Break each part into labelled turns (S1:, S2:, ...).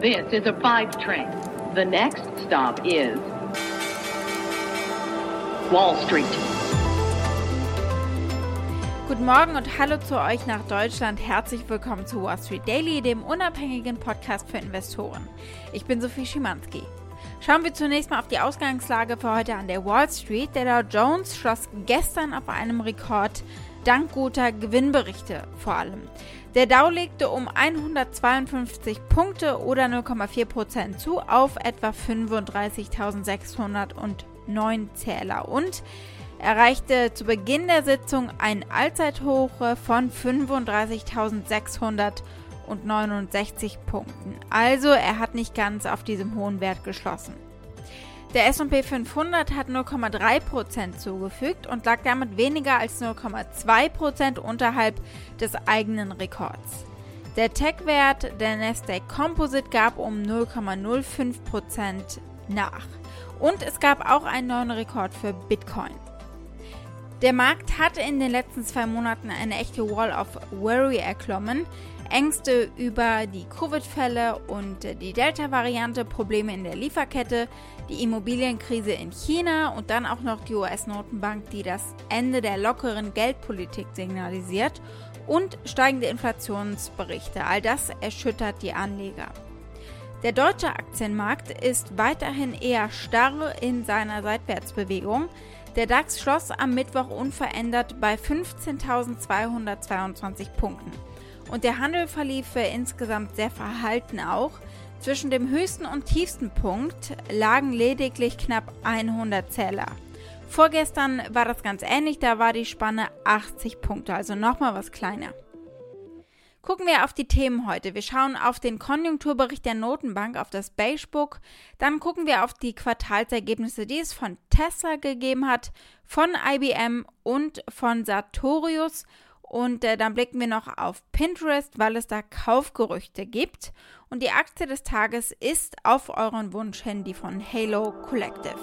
S1: This is a five train. The next stop is Wall Street.
S2: Guten Morgen und hallo zu euch nach Deutschland. Herzlich willkommen zu Wall Street Daily, dem unabhängigen Podcast für Investoren. Ich bin Sophie Schimanski. Schauen wir zunächst mal auf die Ausgangslage für heute an der Wall Street. Der Dow Jones schloss gestern auf einem Rekord dank guter Gewinnberichte vor allem. Der Dow legte um 152 Punkte oder 0,4% zu auf etwa 35.609 Zähler und erreichte zu Beginn der Sitzung ein Allzeithoch von 35.669 Punkten. Also er hat nicht ganz auf diesem hohen Wert geschlossen. Der S&P 500 hat 0,3% zugefügt und lag damit weniger als 0,2% unterhalb des eigenen Rekords. Der Tech-Wert der Nasdaq Composite gab um 0,05% nach. Und es gab auch einen neuen Rekord für Bitcoin. Der Markt hatte in den letzten zwei Monaten eine echte Wall of Worry erklommen. Ängste über die Covid-Fälle und die Delta-Variante, Probleme in der Lieferkette, die Immobilienkrise in China und dann auch noch die US-Notenbank, die das Ende der lockeren Geldpolitik signalisiert und steigende Inflationsberichte. All das erschüttert die Anleger. Der deutsche Aktienmarkt ist weiterhin eher starr in seiner Seitwärtsbewegung. Der DAX schloss am Mittwoch unverändert bei 15.222 Punkten. Und der Handel verlief insgesamt sehr verhalten auch. Zwischen dem höchsten und tiefsten Punkt lagen lediglich knapp 100 Zähler. Vorgestern war das ganz ähnlich, da war die Spanne 80 Punkte, also nochmal was kleiner. Gucken wir auf die Themen heute. Wir schauen auf den Konjunkturbericht der Notenbank, auf das Beige Book. Dann gucken wir auf die Quartalsergebnisse, die es von Tesla gegeben hat, von IBM und von Sartorius. Und äh, dann blicken wir noch auf Pinterest, weil es da Kaufgerüchte gibt. Und die Aktie des Tages ist auf euren Wunsch hin die von Halo Collective.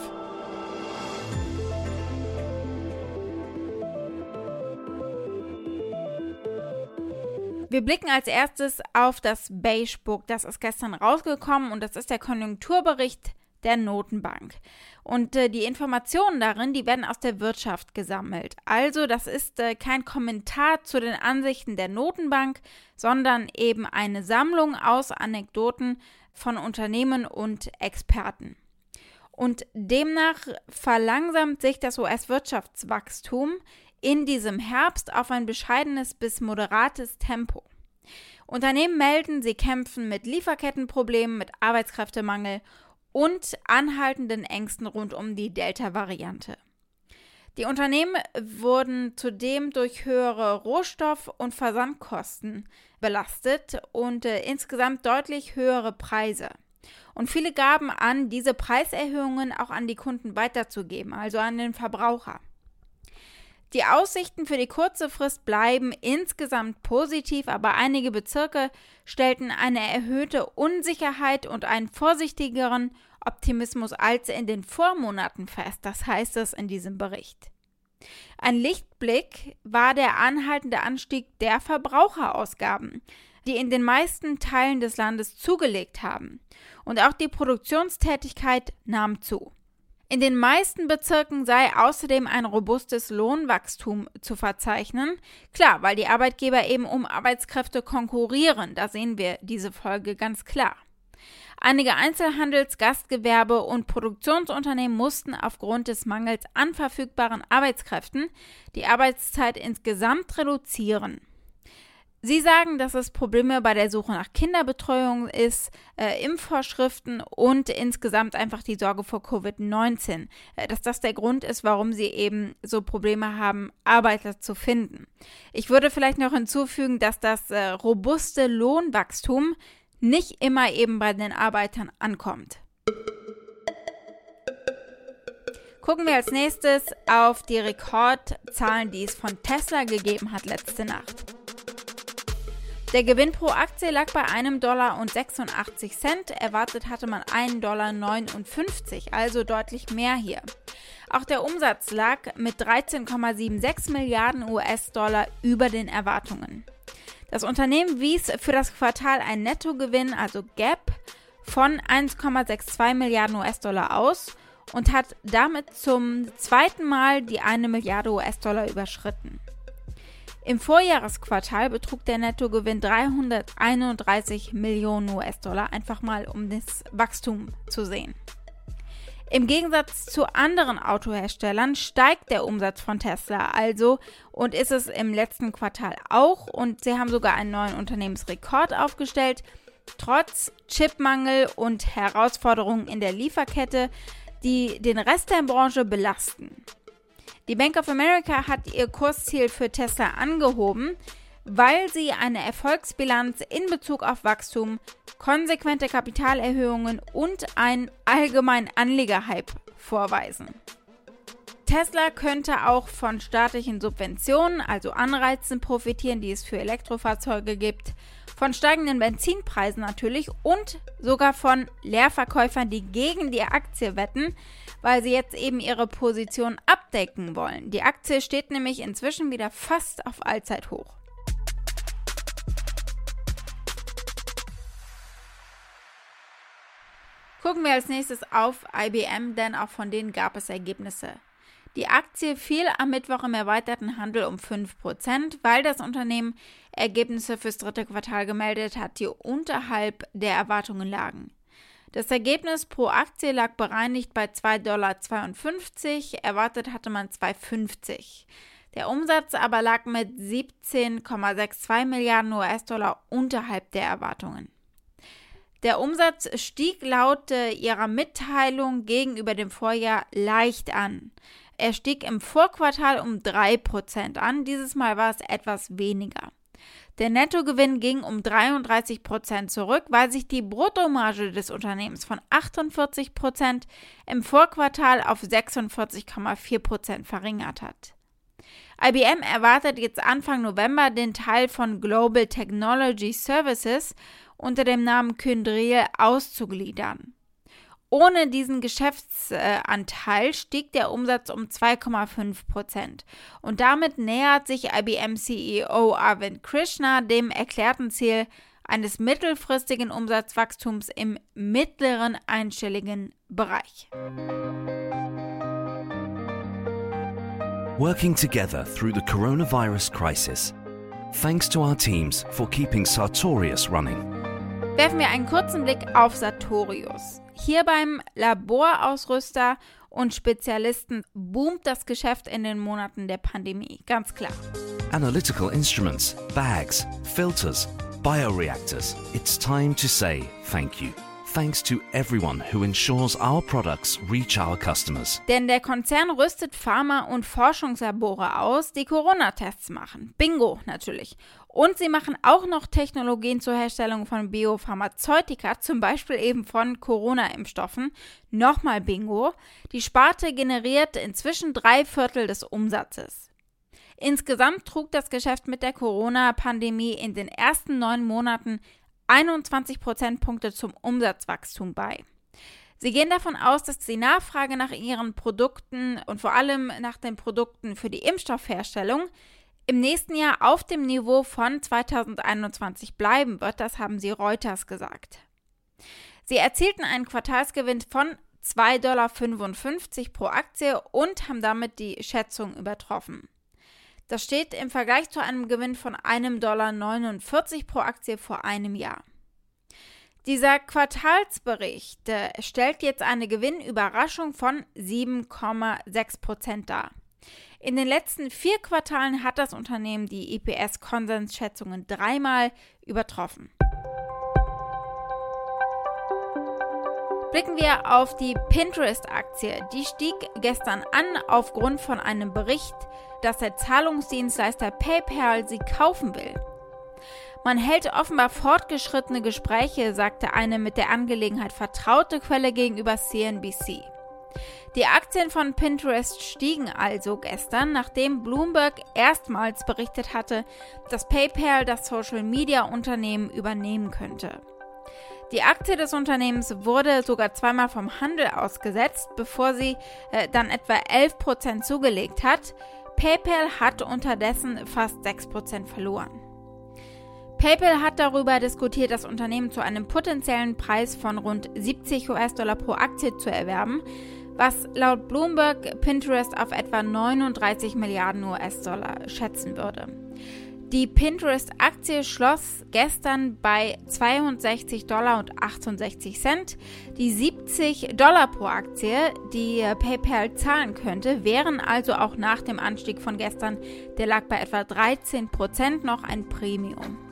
S2: Wir blicken als erstes auf das Beige Book. Das ist gestern rausgekommen und das ist der Konjunkturbericht der Notenbank. Und äh, die Informationen darin, die werden aus der Wirtschaft gesammelt. Also das ist äh, kein Kommentar zu den Ansichten der Notenbank, sondern eben eine Sammlung aus Anekdoten von Unternehmen und Experten. Und demnach verlangsamt sich das US-Wirtschaftswachstum in diesem Herbst auf ein bescheidenes bis moderates Tempo. Unternehmen melden, sie kämpfen mit Lieferkettenproblemen, mit Arbeitskräftemangel und anhaltenden Ängsten rund um die Delta-Variante. Die Unternehmen wurden zudem durch höhere Rohstoff- und Versandkosten belastet und äh, insgesamt deutlich höhere Preise. Und viele gaben an, diese Preiserhöhungen auch an die Kunden weiterzugeben, also an den Verbraucher. Die Aussichten für die kurze Frist bleiben insgesamt positiv, aber einige Bezirke stellten eine erhöhte Unsicherheit und einen vorsichtigeren Optimismus als in den Vormonaten fest. Das heißt es in diesem Bericht. Ein Lichtblick war der anhaltende Anstieg der Verbraucherausgaben, die in den meisten Teilen des Landes zugelegt haben. Und auch die Produktionstätigkeit nahm zu. In den meisten Bezirken sei außerdem ein robustes Lohnwachstum zu verzeichnen. Klar, weil die Arbeitgeber eben um Arbeitskräfte konkurrieren. Da sehen wir diese Folge ganz klar. Einige Einzelhandels-, Gastgewerbe- und Produktionsunternehmen mussten aufgrund des Mangels an verfügbaren Arbeitskräften die Arbeitszeit insgesamt reduzieren. Sie sagen, dass es Probleme bei der Suche nach Kinderbetreuung ist, äh, Impfvorschriften und insgesamt einfach die Sorge vor Covid-19, äh, dass das der Grund ist, warum sie eben so Probleme haben, Arbeiter zu finden. Ich würde vielleicht noch hinzufügen, dass das äh, robuste Lohnwachstum nicht immer eben bei den Arbeitern ankommt. Gucken wir als nächstes auf die Rekordzahlen, die es von Tesla gegeben hat letzte Nacht. Der Gewinn pro Aktie lag bei einem Dollar und 86 Cent. Erwartet hatte man einen Dollar, 59, also deutlich mehr hier. Auch der Umsatz lag mit 13,76 Milliarden US-Dollar über den Erwartungen. Das Unternehmen wies für das Quartal einen Nettogewinn, also Gap, von 1,62 Milliarden US-Dollar aus und hat damit zum zweiten Mal die 1 Milliarde US-Dollar überschritten. Im Vorjahresquartal betrug der Nettogewinn 331 Millionen US-Dollar, einfach mal um das Wachstum zu sehen. Im Gegensatz zu anderen Autoherstellern steigt der Umsatz von Tesla also und ist es im letzten Quartal auch und sie haben sogar einen neuen Unternehmensrekord aufgestellt. Trotz Chipmangel und Herausforderungen in der Lieferkette, die den Rest der Branche belasten. Die Bank of America hat ihr Kursziel für Tesla angehoben, weil sie eine Erfolgsbilanz in Bezug auf Wachstum, konsequente Kapitalerhöhungen und einen allgemeinen Anlegerhype vorweisen. Tesla könnte auch von staatlichen Subventionen, also Anreizen, profitieren, die es für Elektrofahrzeuge gibt, von steigenden Benzinpreisen natürlich und sogar von Leerverkäufern, die gegen die Aktie wetten, weil sie jetzt eben ihre Position abdecken wollen. Die Aktie steht nämlich inzwischen wieder fast auf Allzeithoch. Gucken wir als nächstes auf IBM, denn auch von denen gab es Ergebnisse. Die Aktie fiel am Mittwoch im erweiterten Handel um 5%, weil das Unternehmen Ergebnisse fürs dritte Quartal gemeldet hat, die unterhalb der Erwartungen lagen. Das Ergebnis pro Aktie lag bereinigt bei 2,52 Dollar, erwartet hatte man 2,50. Der Umsatz aber lag mit 17,62 Milliarden US-Dollar unterhalb der Erwartungen. Der Umsatz stieg laut äh, ihrer Mitteilung gegenüber dem Vorjahr leicht an. Er stieg im Vorquartal um 3% an, dieses Mal war es etwas weniger. Der Nettogewinn ging um 33% zurück, weil sich die Bruttomarge des Unternehmens von 48% im Vorquartal auf 46,4% verringert hat. IBM erwartet jetzt Anfang November den Teil von Global Technology Services unter dem Namen Kyndryl auszugliedern. Ohne diesen Geschäftsanteil stieg der Umsatz um 2,5 Prozent. Und damit nähert sich IBM-CEO Arvind Krishna dem erklärten Ziel eines mittelfristigen Umsatzwachstums im mittleren einstelligen Bereich.
S3: Working together through the coronavirus crisis. Thanks to our teams for keeping Sartorius running.
S2: Werfen wir einen kurzen Blick auf Sartorius. Hier beim Laborausrüster und Spezialisten boomt das Geschäft in den Monaten der Pandemie, ganz klar.
S3: Analytical instruments, bags, filters, bioreactors. It's time to say thank you thanks to everyone who ensures our products reach our customers.
S2: Denn der Konzern rüstet Pharma- und Forschungslabore aus, die Corona-Tests machen. Bingo natürlich. Und sie machen auch noch Technologien zur Herstellung von Biopharmazeutika, zum Beispiel eben von Corona-Impfstoffen. Nochmal Bingo. Die Sparte generiert inzwischen drei Viertel des Umsatzes. Insgesamt trug das Geschäft mit der Corona-Pandemie in den ersten neun Monaten 21 Prozentpunkte zum Umsatzwachstum bei. Sie gehen davon aus, dass die Nachfrage nach ihren Produkten und vor allem nach den Produkten für die Impfstoffherstellung im nächsten Jahr auf dem Niveau von 2021 bleiben wird. Das haben sie Reuters gesagt. Sie erzielten einen Quartalsgewinn von 2,55 Dollar pro Aktie und haben damit die Schätzung übertroffen. Das steht im Vergleich zu einem Gewinn von 1,49 Dollar pro Aktie vor einem Jahr. Dieser Quartalsbericht äh, stellt jetzt eine Gewinnüberraschung von 7,6 Prozent dar. In den letzten vier Quartalen hat das Unternehmen die EPS-Konsensschätzungen dreimal übertroffen. Blicken wir auf die Pinterest-Aktie. Die stieg gestern an aufgrund von einem Bericht, dass der Zahlungsdienstleister PayPal sie kaufen will. Man hält offenbar fortgeschrittene Gespräche, sagte eine mit der Angelegenheit vertraute Quelle gegenüber CNBC. Die Aktien von Pinterest stiegen also gestern, nachdem Bloomberg erstmals berichtet hatte, dass PayPal das Social-Media-Unternehmen übernehmen könnte. Die Aktie des Unternehmens wurde sogar zweimal vom Handel ausgesetzt, bevor sie äh, dann etwa 11% zugelegt hat. PayPal hat unterdessen fast 6% verloren. PayPal hat darüber diskutiert, das Unternehmen zu einem potenziellen Preis von rund 70 US-Dollar pro Aktie zu erwerben, was laut Bloomberg Pinterest auf etwa 39 Milliarden US-Dollar schätzen würde. Die Pinterest-Aktie schloss gestern bei 62 Dollar und 68 Cent. Die 70 Dollar pro Aktie, die PayPal zahlen könnte, wären also auch nach dem Anstieg von gestern, der lag bei etwa 13 Prozent, noch ein Premium.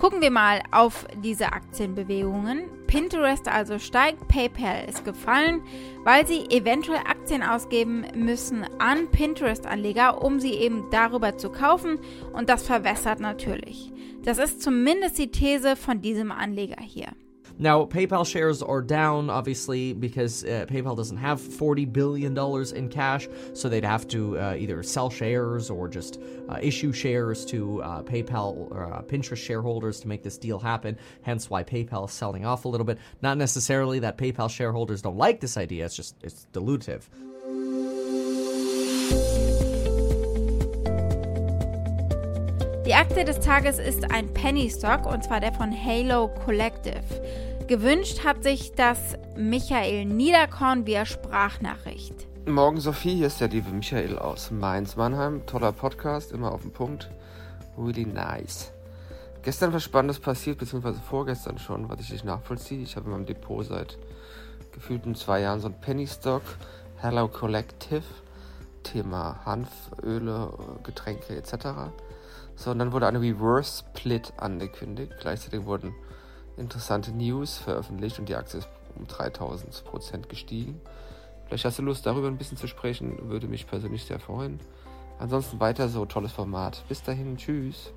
S2: Gucken wir mal auf diese Aktienbewegungen. Pinterest also steigt, PayPal ist gefallen, weil sie eventuell Aktien ausgeben müssen an Pinterest-Anleger, um sie eben darüber zu kaufen und das verwässert natürlich. Das ist zumindest die These von diesem Anleger hier.
S4: Now, PayPal shares are down, obviously, because uh, PayPal doesn't have $40 billion in cash, so they'd have to uh, either sell shares or just uh, issue shares to uh, PayPal or uh, Pinterest shareholders to make this deal happen, hence why PayPal is selling off a little bit. Not necessarily that PayPal shareholders don't like this idea, it's just it's dilutive.
S2: Die Aktie des Tages ist ein Penny Stock und zwar der von Halo Collective. Gewünscht hat sich das Michael Niederkorn via Sprachnachricht.
S5: Morgen Sophie, hier ist der liebe Michael aus Mainz-Mannheim. Toller Podcast, immer auf den Punkt. Really nice. Gestern was Spannendes passiert, beziehungsweise vorgestern schon, was ich nicht nachvollziehe. Ich habe in meinem Depot seit gefühlten zwei Jahren so ein Penny Stock, Hello Collective, Thema Hanf, Öle, Getränke etc. So, und dann wurde eine Reverse Split angekündigt. Gleichzeitig wurden interessante News veröffentlicht und die Aktie ist um 3000 Prozent gestiegen. Vielleicht hast du Lust, darüber ein bisschen zu sprechen, würde mich persönlich sehr freuen. Ansonsten weiter so, tolles Format. Bis dahin, tschüss.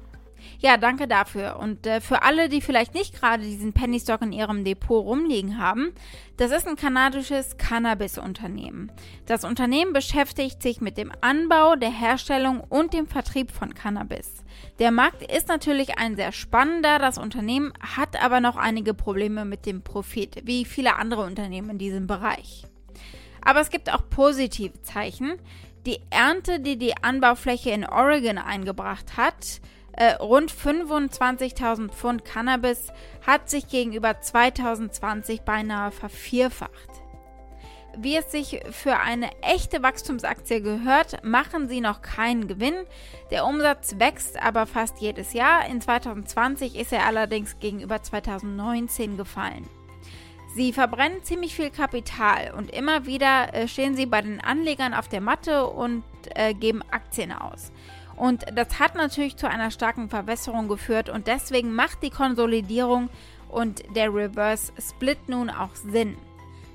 S2: Ja, danke dafür. Und äh, für alle, die vielleicht nicht gerade diesen Penny Stock in ihrem Depot rumliegen haben, das ist ein kanadisches Cannabis-Unternehmen. Das Unternehmen beschäftigt sich mit dem Anbau, der Herstellung und dem Vertrieb von Cannabis. Der Markt ist natürlich ein sehr spannender, das Unternehmen hat aber noch einige Probleme mit dem Profit, wie viele andere Unternehmen in diesem Bereich. Aber es gibt auch positive Zeichen. Die Ernte, die die Anbaufläche in Oregon eingebracht hat, äh, rund 25.000 Pfund Cannabis hat sich gegenüber 2020 beinahe vervierfacht. Wie es sich für eine echte Wachstumsaktie gehört, machen sie noch keinen Gewinn. Der Umsatz wächst aber fast jedes Jahr. In 2020 ist er allerdings gegenüber 2019 gefallen. Sie verbrennen ziemlich viel Kapital und immer wieder äh, stehen sie bei den Anlegern auf der Matte und äh, geben Aktien aus. Und das hat natürlich zu einer starken Verwässerung geführt und deswegen macht die Konsolidierung und der Reverse Split nun auch Sinn.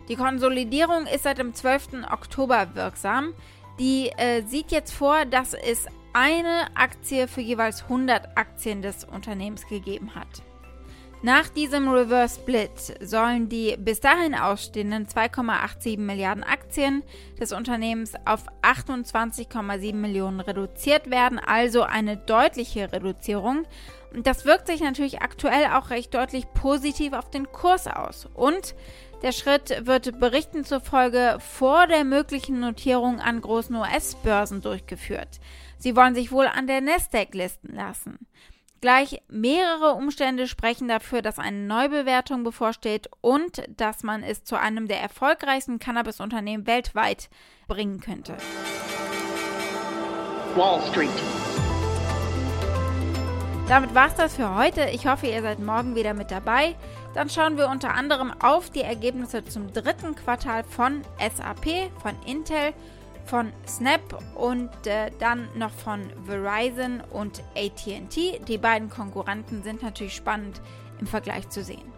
S2: Die Konsolidierung ist seit dem 12. Oktober wirksam. Die äh, sieht jetzt vor, dass es eine Aktie für jeweils 100 Aktien des Unternehmens gegeben hat. Nach diesem Reverse Split sollen die bis dahin ausstehenden 2,87 Milliarden Aktien des Unternehmens auf 28,7 Millionen reduziert werden, also eine deutliche Reduzierung. Und das wirkt sich natürlich aktuell auch recht deutlich positiv auf den Kurs aus. Und der Schritt wird Berichten zufolge vor der möglichen Notierung an großen US-Börsen durchgeführt. Sie wollen sich wohl an der Nasdaq listen lassen. Gleich mehrere Umstände sprechen dafür, dass eine Neubewertung bevorsteht und dass man es zu einem der erfolgreichsten Cannabis-Unternehmen weltweit bringen könnte.
S1: Wall Street.
S2: Damit war's das für heute. Ich hoffe, ihr seid morgen wieder mit dabei. Dann schauen wir unter anderem auf die Ergebnisse zum dritten Quartal von SAP, von Intel von Snap und äh, dann noch von Verizon und ATT. Die beiden Konkurrenten sind natürlich spannend im Vergleich zu sehen.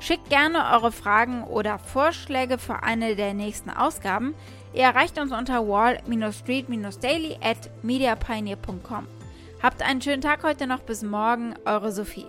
S2: Schickt gerne eure Fragen oder Vorschläge für eine der nächsten Ausgaben. Ihr erreicht uns unter wall-street-daily at mediapioneer.com. Habt einen schönen Tag heute noch. Bis morgen. Eure Sophie.